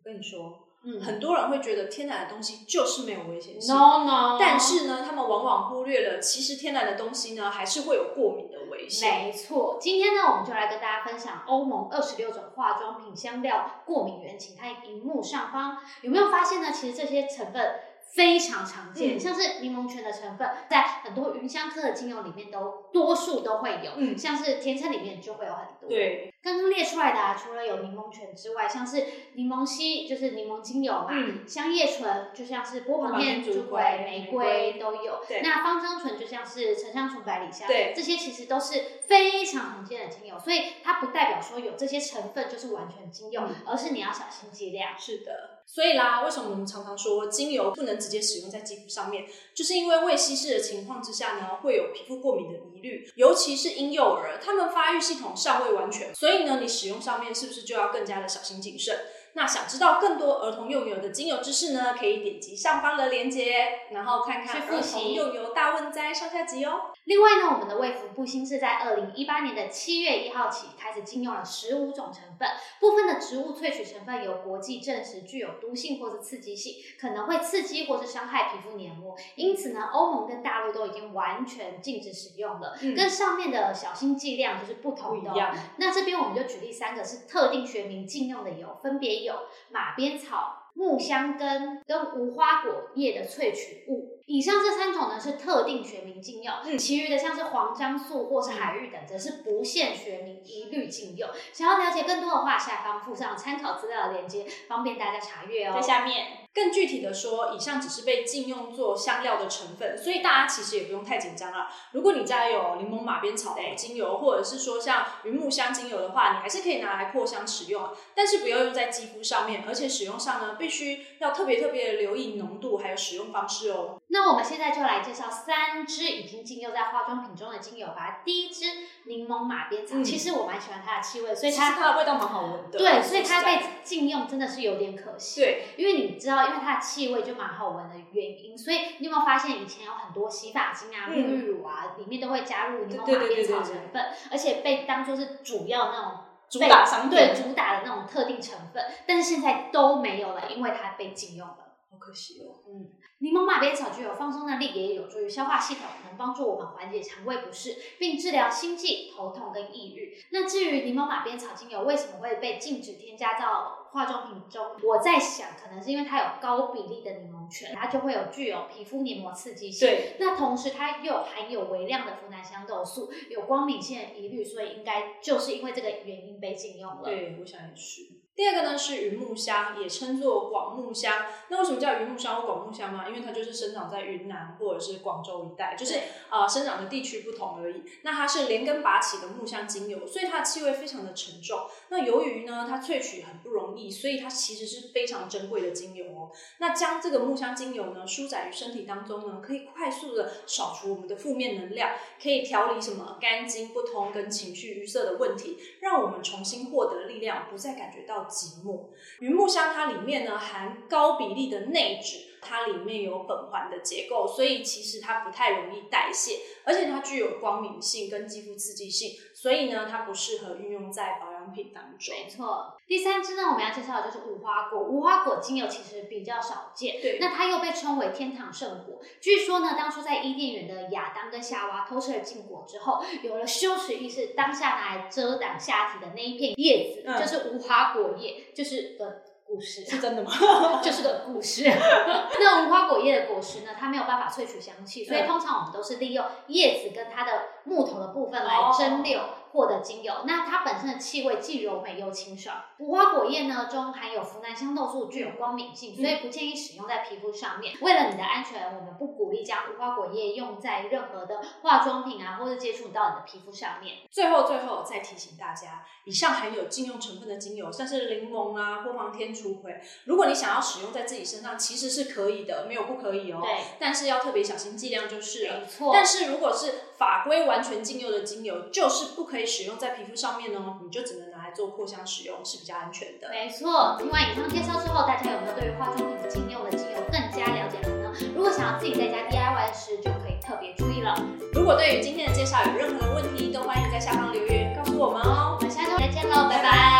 我跟你说，嗯很多人会觉得天然的东西就是没有危险性。，no no，但是呢，他们往往忽略了，其实天然的东西呢，还是会有过敏的危险。没错，今天呢，我们就来跟大家分享欧盟二十六种化妆品香料过敏原，请看荧幕上方有没有发现呢？其实这些成分非常常见，嗯像是柠檬泉的成分，在很多芸香科的精油里面都多数都会有，嗯像是甜橙里面就会有很多。对，刚刚列出来的、啊，除了有柠檬泉之外，像是柠檬烯，就是柠檬精油嘛，嗯香叶醇就像是波旁片、竹竹葵、玫玫瑰瑰都有。对那芳香醇就像是沉香醇、百里香，对这些其实都是非常常见的精油，所以它不代表说有这些成分就是完全精油，嗯而是你要小心剂量。是的。所以啦，为什么我们常常说精油不能直接使用在肌肤上面，就是因为未稀释的情况之下呢，会有皮肤过敏的疑虑，尤其是婴幼儿，他们发育系统尚未完全，所以所以呢，你使用上面是不是就要更加的小心谨慎？那想知道更多儿童用油的精油知识呢，可以点击上方的链接，然后看看儿去复习童用油大问灾上下集哦。另外呢，我们的卫福部新是在二零一八年的七月一号起开始禁用了十五种成分，部分的植物萃取成分有国际证实具有毒性或是刺激性，可能会刺激或是伤害皮肤黏膜。因此呢，欧盟跟大陆都已经完全禁止使用了，嗯跟上面的小心剂量就是不不同的、哦。那这边我们就举例三个是特定学名禁用的油，分别有马鞭草、木香根跟无花果叶的萃取物。以上这三种呢是特定学名禁用，嗯其余的像是黄樟素或是海芋等，则是不限学名，一律禁用。想要了解更多的话，下方附上参考资料的链接，方便大家查阅哦。在下面。更具体的说，以上只是被禁用做香料的成分，所以大家其实也不用太紧张啊。如果你家有柠檬马鞭草对精油，或者是说像云木香精油的话，你还是可以拿来扩香使用啊，但是不要用在肌肤上面，而且使用上呢，必须要特别特别的留意浓度还有使用方式哦。那我们现在就来介绍三支已经禁用在化妆品中的精油吧。第一支柠檬马鞭草，嗯其实我蛮喜欢它的气味，所以其实它它的味道蛮好闻的，对，所以它被禁用真的是有点可惜。对，因为你知道，因为它的气味就蛮好闻的原因，所以你有没有发现以前有很多洗发精啊、沐嗯浴乳啊，里面都会加入柠檬对对对马鞭草对对成分，而且被当做是主要那种主被打商品对主打的那种特定成分，但是现在都没有了，因为它被禁用了。好可惜哦。嗯，柠檬马鞭草具有放松的力，也有助于消化系统，能帮助我们缓解肠胃不适，并治疗心悸、头痛跟抑郁。那至于柠檬马鞭草精油为什么会被禁止添加到化妆品中，我在想，可能是因为它有高比例的柠檬醛，它就会有具有皮肤黏膜刺激性。对，那同时它又含有微量的呋喃香豆素，有光敏性的疑虑，所以应该就是因为这个原因被禁用了。对，我想也是。第二个呢是云木香，也称作广木香。那为什么叫云木香或广木香呢？因为它就是生长在云南或者是广州一带，就是对呃生长的地区不同而已。那它是连根拔起的木香精油，所以它的气味非常的沉重。那由于呢它萃取很不容易，所以它其实是非常珍贵的精油哦。那将这个木香精油呢舒展于身体当中呢，可以快速的扫除我们的负面能量，可以调理什么肝经不通跟情绪淤塞的问题，让我们重新获得力量，不再感觉到寂寞。云木香它里面呢含高比例的内酯，它里面有苯环的结构，所以其实它不太容易代谢，而且它具有光敏性跟肌肤刺激性，所以呢它不适合运用在养品当中。没错，第三支呢，我们要介绍的就是无花果。无花果精油其实比较少见，对那它又被称为天堂圣果。据说呢，当初在伊甸园的亚当跟夏娃偷吃了禁果之后，有了羞耻意识，当下拿来遮挡下体的那一片叶子，嗯就是无花果叶，就是个故事。是真的吗？就是个故事。那无花果叶的果实呢，它没有办法萃取香气，所以嗯通常我们都是利用叶子跟它的木头的部分来哦蒸馏。获得精油，那它本身的气味既柔美又清爽。无花果叶呢中含有呋喃香豆素，具有光敏性，所以不建议使用在皮肤上面。为了你的安全，我们不鼓励将无花果叶用在任何的化妆品啊，或者接触到你的皮肤上面。最后，最后再提醒大家，以上含有禁用成分的精油，像是柠檬啊、波旁天、竺葵，如果你想要使用在自己身上，其实是可以的，没有不可以哦。对，但是要特别小心剂量就是了。没错。但是如果是法规完全禁用的精油，就是不可以使用在皮肤上面哦，你就只能拿来做扩香使用，是比较安全的。没错，听完以上介绍之后，大家有没有对于化妆品禁用的精油更加了解了呢？如果想要自己在家 DIY 时，就可以特别注意了。如果对于今天的介绍有任何的问题，都欢迎在下方留言告诉我们哦。我们下周再见喽，拜拜。